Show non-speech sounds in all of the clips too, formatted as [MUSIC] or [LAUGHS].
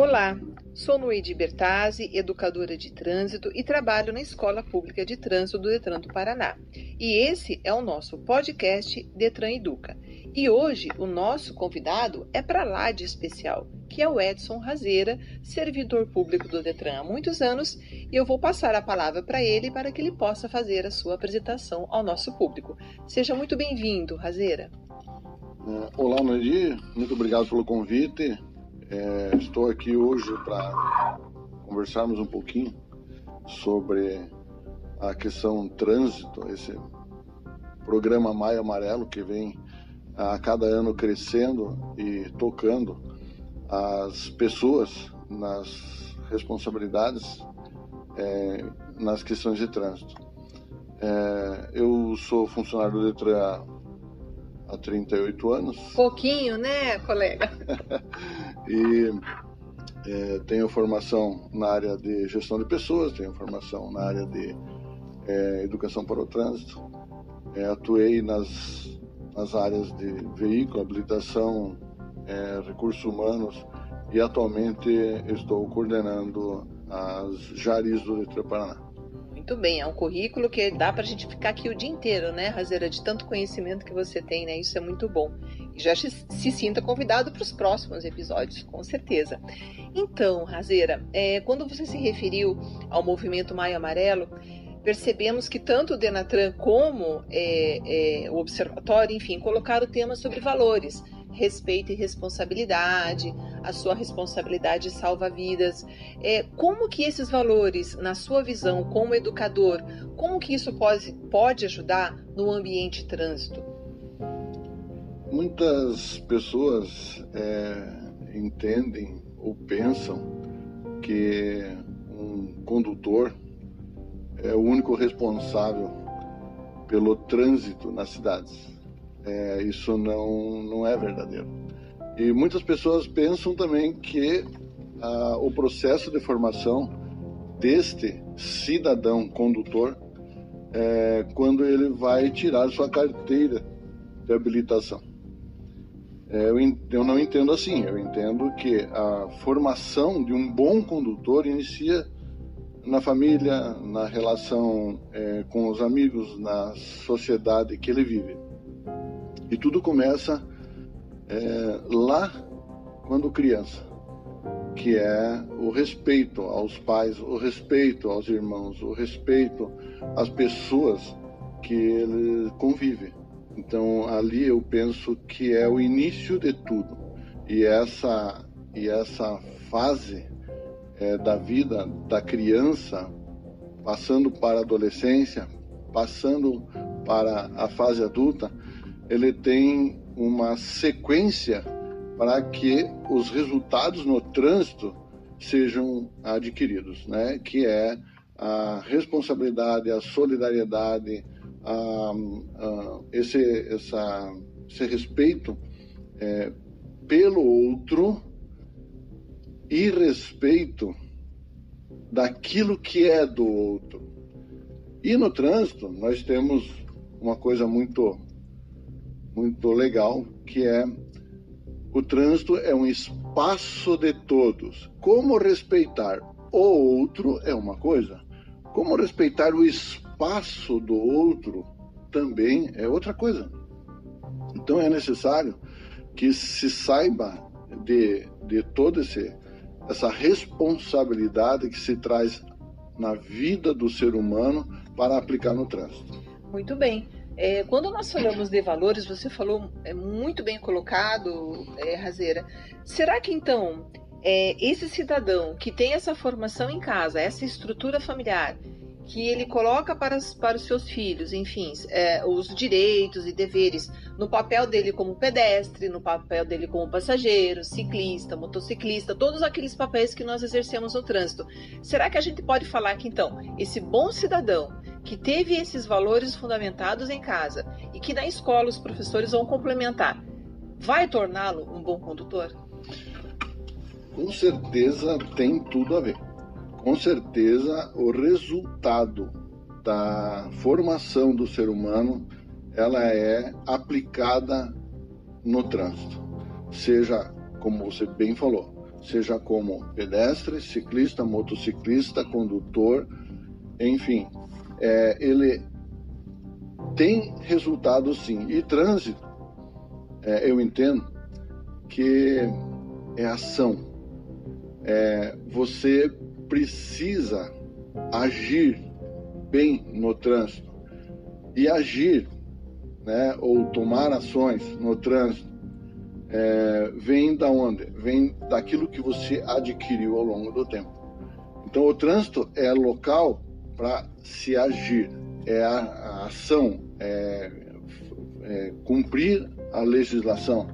Olá, sou Noide Bertazzi, educadora de trânsito e trabalho na Escola Pública de Trânsito do Detran do Paraná. E esse é o nosso podcast Detran Educa. E hoje o nosso convidado é para lá de especial, que é o Edson Razeira, servidor público do Detran há muitos anos, e eu vou passar a palavra para ele para que ele possa fazer a sua apresentação ao nosso público. Seja muito bem-vindo, Razeira. Olá, Noidi, muito obrigado pelo convite. É, estou aqui hoje para conversarmos um pouquinho sobre a questão trânsito, esse programa Maio Amarelo que vem a cada ano crescendo e tocando as pessoas nas responsabilidades é, nas questões de trânsito. É, eu sou funcionário do Detran há 38 anos. Pouquinho, né, colega? [LAUGHS] e é, tenho formação na área de gestão de pessoas, tenho formação na área de é, educação para o trânsito. É, atuei nas, nas áreas de veículo, habilitação, é, recursos humanos e atualmente estou coordenando as JARIs do Detran Paraná. Muito bem, é um currículo que dá para a gente ficar aqui o dia inteiro, né, Razeira, de tanto conhecimento que você tem, né? Isso é muito bom. Já se, se sinta convidado para os próximos episódios, com certeza. Então, Razeira, é, quando você se referiu ao movimento Maio Amarelo, percebemos que tanto o Denatran como é, é, o Observatório, enfim, colocaram temas sobre valores respeito e responsabilidade, a sua responsabilidade salva vidas. É, como que esses valores, na sua visão como educador, como que isso pode, pode ajudar no ambiente trânsito? Muitas pessoas é, entendem ou pensam que um condutor é o único responsável pelo trânsito nas cidades é, isso não, não é verdadeiro. E muitas pessoas pensam também que ah, o processo de formação deste cidadão condutor é quando ele vai tirar sua carteira de habilitação. É, eu, eu não entendo assim, eu entendo que a formação de um bom condutor inicia na família, na relação é, com os amigos, na sociedade que ele vive. E tudo começa é, lá quando criança, que é o respeito aos pais, o respeito aos irmãos, o respeito às pessoas que ele convive. Então ali eu penso que é o início de tudo. E essa e essa fase é, da vida da criança, passando para a adolescência, passando para a fase adulta, ele tem uma sequência para que os resultados no trânsito sejam adquiridos, né? Que é a responsabilidade, a solidariedade, a, esse, essa, esse respeito é, pelo outro e respeito daquilo que é do outro. E no trânsito nós temos uma coisa muito muito legal, que é o trânsito é um espaço de todos. Como respeitar o outro é uma coisa, como respeitar o espaço do outro também é outra coisa. Então é necessário que se saiba de, de toda essa responsabilidade que se traz na vida do ser humano para aplicar no trânsito. Muito bem. É, quando nós falamos de valores, você falou é muito bem colocado, é, Razeira. Será que então é, esse cidadão que tem essa formação em casa, essa estrutura familiar, que ele coloca para, para os seus filhos, enfim, é, os direitos e deveres no papel dele como pedestre, no papel dele como passageiro, ciclista, motociclista, todos aqueles papéis que nós exercemos no trânsito. Será que a gente pode falar que então esse bom cidadão que teve esses valores fundamentados em casa e que na escola os professores vão complementar, vai torná-lo um bom condutor? Com certeza tem tudo a ver. Com certeza o resultado da formação do ser humano ela é aplicada no trânsito, seja como você bem falou, seja como pedestre, ciclista, motociclista, condutor, enfim, é, ele tem resultado sim. E trânsito, é, eu entendo que é ação. É, você precisa agir bem no trânsito e agir, né, ou tomar ações no trânsito é, vem da onde? Vem daquilo que você adquiriu ao longo do tempo. Então, o trânsito é local para se agir, é a, a ação, é, é cumprir a legislação,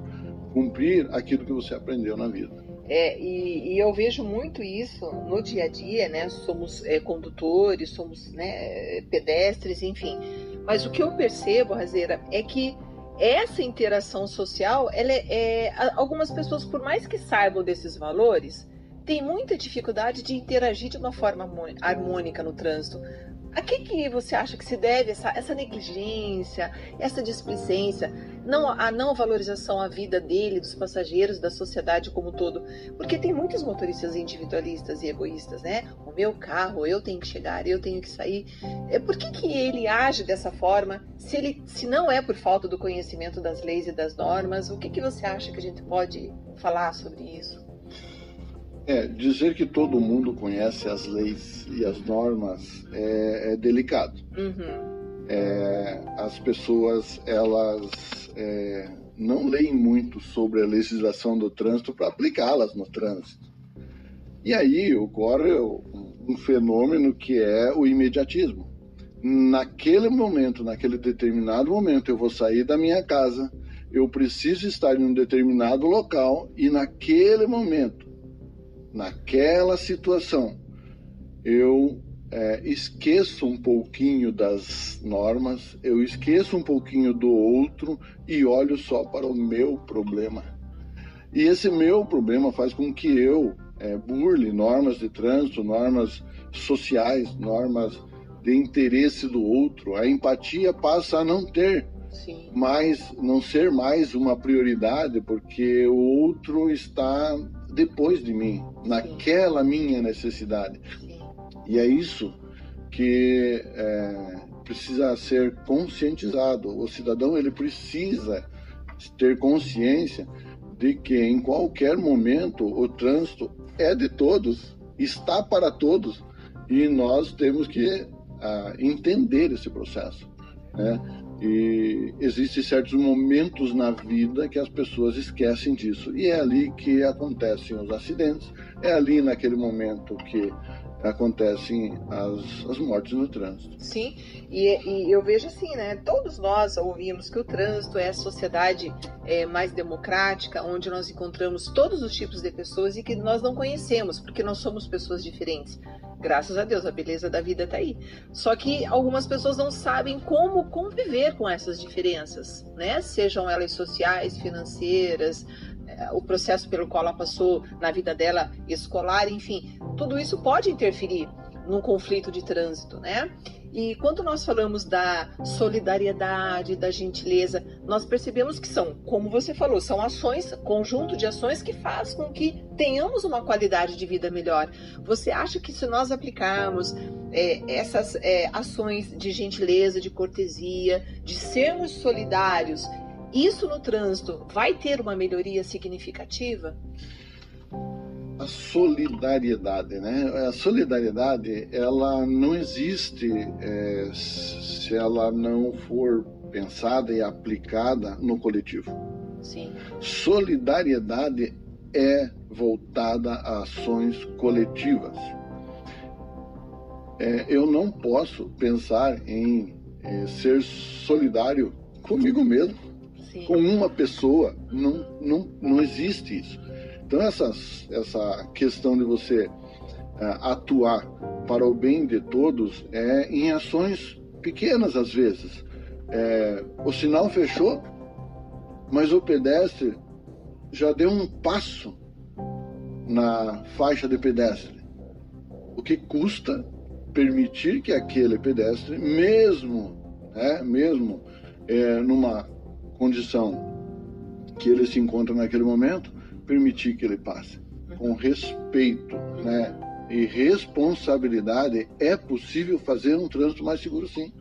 cumprir aquilo que você aprendeu na vida. É, e, e, eu vejo muito isso no dia a dia, né? Somos é, condutores, somos né, pedestres, enfim. Mas o que eu percebo, Razeira, é que essa interação social, ela é, é, algumas pessoas, por mais que saibam desses valores, têm muita dificuldade de interagir de uma forma harmônica no trânsito. A que, que você acha que se deve essa, essa negligência, essa displicência, não, a não valorização à vida dele, dos passageiros, da sociedade como um todo? Porque tem muitos motoristas individualistas e egoístas, né? O meu carro, eu tenho que chegar, eu tenho que sair. É, por que, que ele age dessa forma? Se, ele, se não é por falta do conhecimento das leis e das normas, o que, que você acha que a gente pode falar sobre isso? É, dizer que todo mundo conhece as leis e as normas é, é delicado. Uhum. É, as pessoas, elas é, não leem muito sobre a legislação do trânsito para aplicá-las no trânsito. E aí ocorre um fenômeno que é o imediatismo. Naquele momento, naquele determinado momento, eu vou sair da minha casa, eu preciso estar em um determinado local e naquele momento naquela situação, eu é, esqueço um pouquinho das normas, eu esqueço um pouquinho do outro e olho só para o meu problema. E esse meu problema faz com que eu é, burle normas de trânsito, normas sociais, normas de interesse do outro. A empatia passa a não ter Sim. mais, não ser mais uma prioridade, porque o outro está depois de mim, naquela minha necessidade. E é isso que é, precisa ser conscientizado. O cidadão ele precisa ter consciência de que em qualquer momento o trânsito é de todos, está para todos e nós temos que ah, entender esse processo. Né? E existem certos momentos na vida que as pessoas esquecem disso. E é ali que acontecem os acidentes, é ali naquele momento que acontecem as, as mortes no trânsito. Sim, e, e, eu vejo assim, né? Todos nós ouvimos que o trânsito é a sociedade é, mais democrática, onde nós encontramos todos os tipos de pessoas e que nós não conhecemos, porque nós somos pessoas diferentes. Graças a Deus, a beleza da vida está aí. Só que algumas pessoas não sabem como conviver com essas diferenças, né? Sejam elas sociais, financeiras, o processo pelo qual ela passou na vida dela escolar, enfim, tudo isso pode interferir num conflito de trânsito, né? E quando nós falamos da solidariedade, da gentileza, nós percebemos que são, como você falou, são ações, conjunto de ações que faz com que tenhamos uma qualidade de vida melhor. Você acha que se nós aplicarmos é, essas é, ações de gentileza, de cortesia, de sermos solidários, isso no trânsito vai ter uma melhoria significativa? a solidariedade, né? A solidariedade, ela não existe é, se ela não for pensada e aplicada no coletivo. Sim. Solidariedade é voltada a ações coletivas. É, eu não posso pensar em é, ser solidário comigo mesmo, Sim. com uma pessoa. Não, não, não existe isso. Então, essas, essa questão de você é, atuar para o bem de todos é em ações pequenas, às vezes. É, o sinal fechou, mas o pedestre já deu um passo na faixa de pedestre. O que custa permitir que aquele pedestre, mesmo, né, mesmo é, numa condição que ele se encontra naquele momento, permitir que ele passe. com respeito, né? E responsabilidade, é possível fazer um trânsito mais seguro, sim.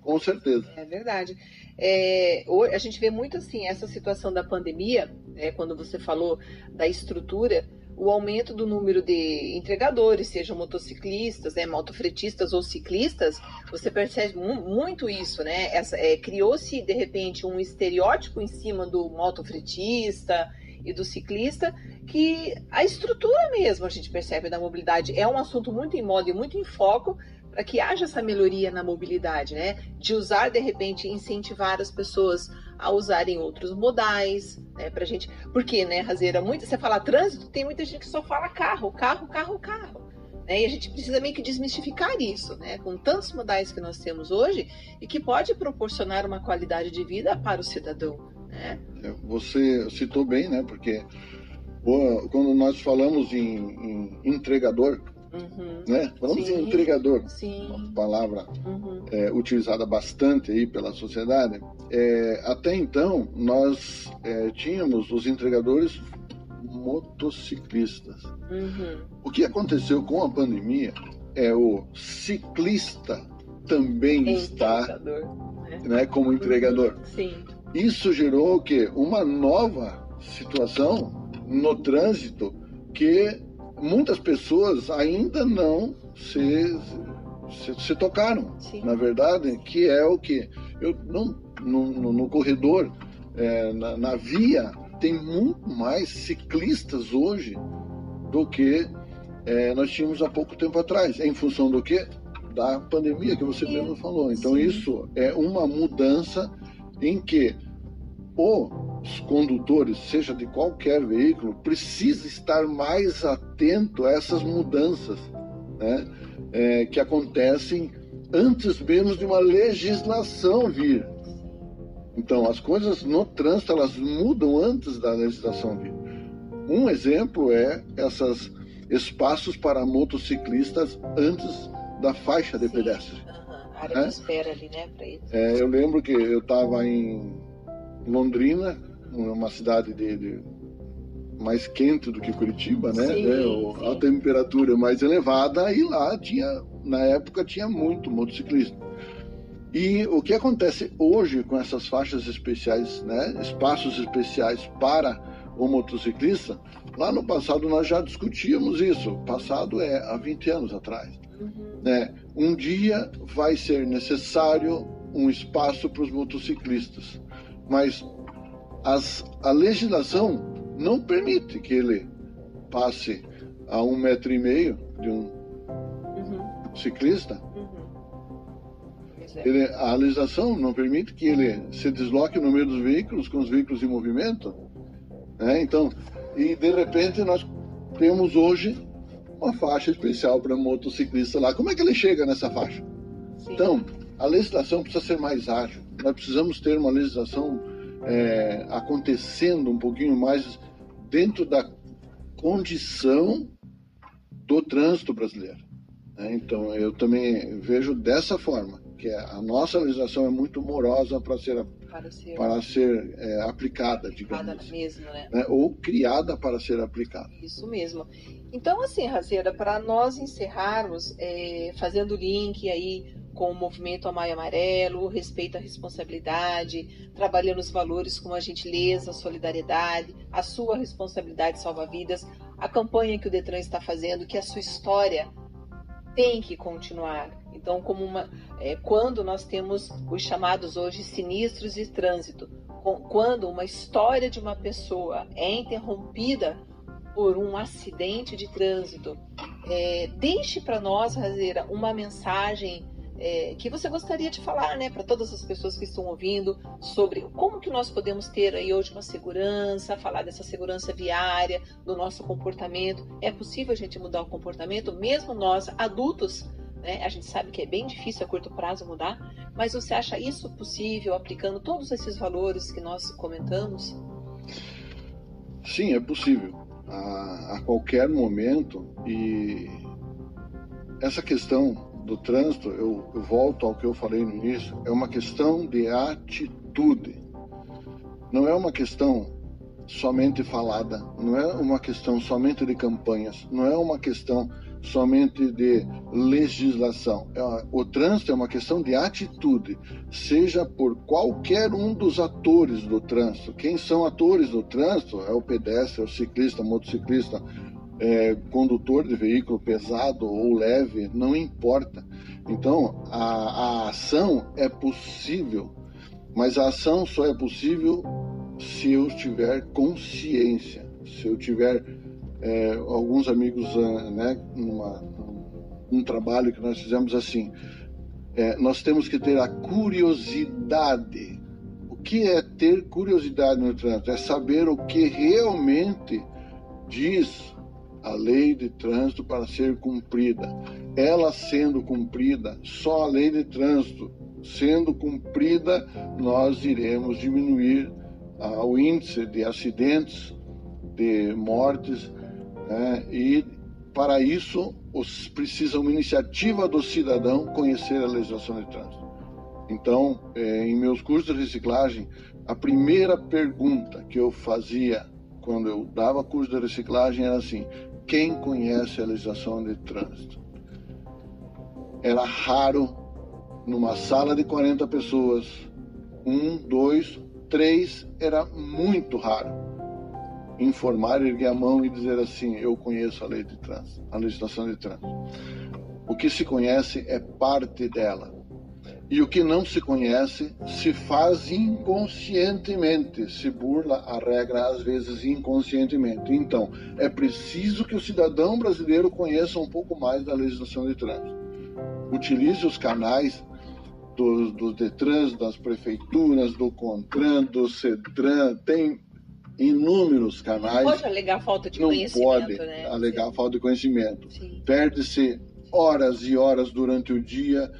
Com certeza. É verdade. É, a gente vê muito assim essa situação da pandemia, né, quando você falou da estrutura, o aumento do número de entregadores, sejam motociclistas, né, motofretistas ou ciclistas, você percebe muito isso, né? É, Criou-se de repente um estereótipo em cima do motofretista e do ciclista, que a estrutura mesmo a gente percebe da mobilidade é um assunto muito em moda e muito em foco para que haja essa melhoria na mobilidade, né? De usar de repente incentivar as pessoas a usarem outros modais, né? Pra gente, porque, né, Razeira, muito você fala trânsito, tem muita gente que só fala carro, carro, carro, carro. Né? E a gente precisa meio que desmistificar isso, né? Com tantos modais que nós temos hoje e que pode proporcionar uma qualidade de vida para o cidadão, né? É, você citou bem, né? Porque quando nós falamos em, em entregador, Uhum. Né? Falamos Sim. em entregador, Sim. uma palavra uhum. é, utilizada bastante aí pela sociedade. É, até então, nós é, tínhamos os entregadores motociclistas. Uhum. O que aconteceu com a pandemia é o ciclista também está né? Né, como entregador. Sim. Isso gerou o quê? Uma nova situação no trânsito que muitas pessoas ainda não se, se, se tocaram, Sim. na verdade, que é o que eu não no, no, no corredor, é, na, na, via, tem muito mais ciclistas hoje do que é, nós tínhamos há pouco tempo atrás. Em função do que? Da pandemia que você mesmo falou. Então, Sim. isso é uma mudança em que os condutores, seja de qualquer veículo, precisa estar mais atento a essas mudanças né, é, que acontecem antes mesmo de uma legislação vir. Então, as coisas no trânsito elas mudam antes da legislação vir. Um exemplo é esses espaços para motociclistas antes da faixa de pedestre. Uhum. Área é? de espera ali, né, para eles. É, eu lembro que eu estava em Londrina, uma cidade de, de, mais quente do que Curitiba, né? Sim, é, a temperatura mais elevada e lá tinha, na época tinha muito motociclista. E o que acontece hoje com essas faixas especiais, né? Espaços especiais para o motociclista, lá no passado nós já discutíamos isso. Passado é há 20 anos atrás. Uhum. Né? Um dia vai ser necessário um espaço para os motociclistas mas as, a legislação não permite que ele passe a um metro e meio de um uhum. ciclista. Uhum. Ele, a legislação não permite que ele se desloque no meio dos veículos, com os veículos em movimento. Né? Então, e de repente nós temos hoje uma faixa especial para motociclista lá. Como é que ele chega nessa faixa? Sim. Então, a legislação precisa ser mais ágil. Nós precisamos ter uma legislação é, acontecendo um pouquinho mais dentro da condição do trânsito brasileiro. Né? Então, eu também vejo dessa forma, que a nossa legislação é muito morosa para ser, para ser, para ser é, aplicada, digamos assim, mesmo, né? né? Ou criada para ser aplicada. Isso mesmo. Então, assim, Razeira, para nós encerrarmos, é, fazendo link aí com o movimento Amai Amarelo, respeito à responsabilidade, trabalhando os valores como a gentileza, a solidariedade, a sua responsabilidade salva vidas, a campanha que o Detran está fazendo, que a sua história tem que continuar. Então, como uma, é, quando nós temos os chamados hoje sinistros de trânsito, quando uma história de uma pessoa é interrompida por um acidente de trânsito, é, deixe para nós, Razeira, uma mensagem é, que você gostaria de falar, né, para todas as pessoas que estão ouvindo sobre como que nós podemos ter aí hoje uma segurança, falar dessa segurança viária, do nosso comportamento. É possível a gente mudar o comportamento, mesmo nós adultos, né? A gente sabe que é bem difícil a curto prazo mudar, mas você acha isso possível aplicando todos esses valores que nós comentamos? Sim, é possível. A, a qualquer momento e essa questão do trânsito, eu, eu volto ao que eu falei no início, é uma questão de atitude. Não é uma questão somente falada, não é uma questão somente de campanhas, não é uma questão somente de legislação. É o trânsito é uma questão de atitude, seja por qualquer um dos atores do trânsito. Quem são atores do trânsito é o pedestre, é o ciclista, o motociclista, é, condutor de veículo pesado ou leve, não importa. Então, a, a ação é possível, mas a ação só é possível se eu tiver consciência, se eu tiver é, alguns amigos, ah, né, numa, num trabalho que nós fizemos assim, é, nós temos que ter a curiosidade. O que é ter curiosidade no trânsito? É saber o que realmente diz a lei de trânsito para ser cumprida. Ela sendo cumprida, só a lei de trânsito sendo cumprida, nós iremos diminuir ah, o índice de acidentes, de mortes, né? e para isso os, precisa uma iniciativa do cidadão conhecer a legislação de trânsito. Então, eh, em meus cursos de reciclagem, a primeira pergunta que eu fazia quando eu dava curso de reciclagem era assim: quem conhece a legislação de trânsito? Era raro, numa sala de 40 pessoas, um, dois, três, era muito raro. Informar, erguer a mão e dizer assim: Eu conheço a lei de trânsito, a legislação de trânsito. O que se conhece é parte dela e o que não se conhece se faz inconscientemente, se burla a regra às vezes inconscientemente. Então, é preciso que o cidadão brasileiro conheça um pouco mais da legislação de trânsito. Utilize os canais dos do Detrans, das prefeituras, do Contran, do Cedran, tem inúmeros canais. Não pode alegar falta de não conhecimento, pode né? alegar Sim. falta de conhecimento. Perde-se horas e horas durante o dia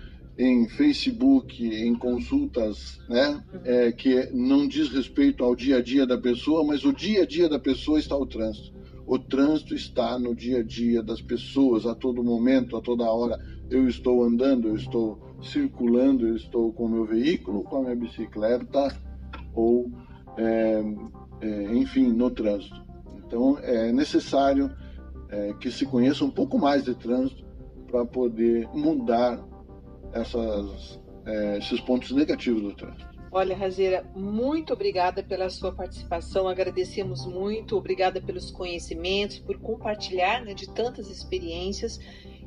em Facebook, em consultas, né, é, que não diz respeito ao dia a dia da pessoa, mas o dia a dia da pessoa está o trânsito. O trânsito está no dia a dia das pessoas, a todo momento, a toda hora. Eu estou andando, eu estou circulando, eu estou com o meu veículo, com a minha bicicleta, ou, é, é, enfim, no trânsito. Então, é necessário é, que se conheça um pouco mais de trânsito para poder mudar essas, é, esses pontos negativos do trânsito. Olha, Razeira, muito obrigada pela sua participação, agradecemos muito, obrigada pelos conhecimentos, por compartilhar né, de tantas experiências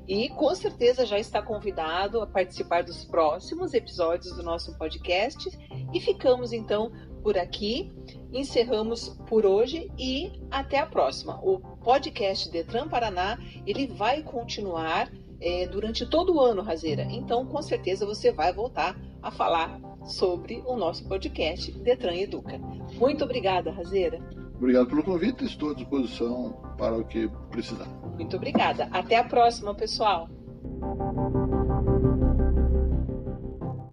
e com certeza já está convidado a participar dos próximos episódios do nosso podcast. E ficamos então por aqui, encerramos por hoje e até a próxima. O podcast Detran Paraná ele vai continuar é, durante todo o ano, Razeira. Então, com certeza, você vai voltar a falar sobre o nosso podcast Detran Educa. Muito obrigada, Razeira. Obrigado pelo convite, estou à disposição para o que precisar. Muito obrigada. Até a próxima, pessoal.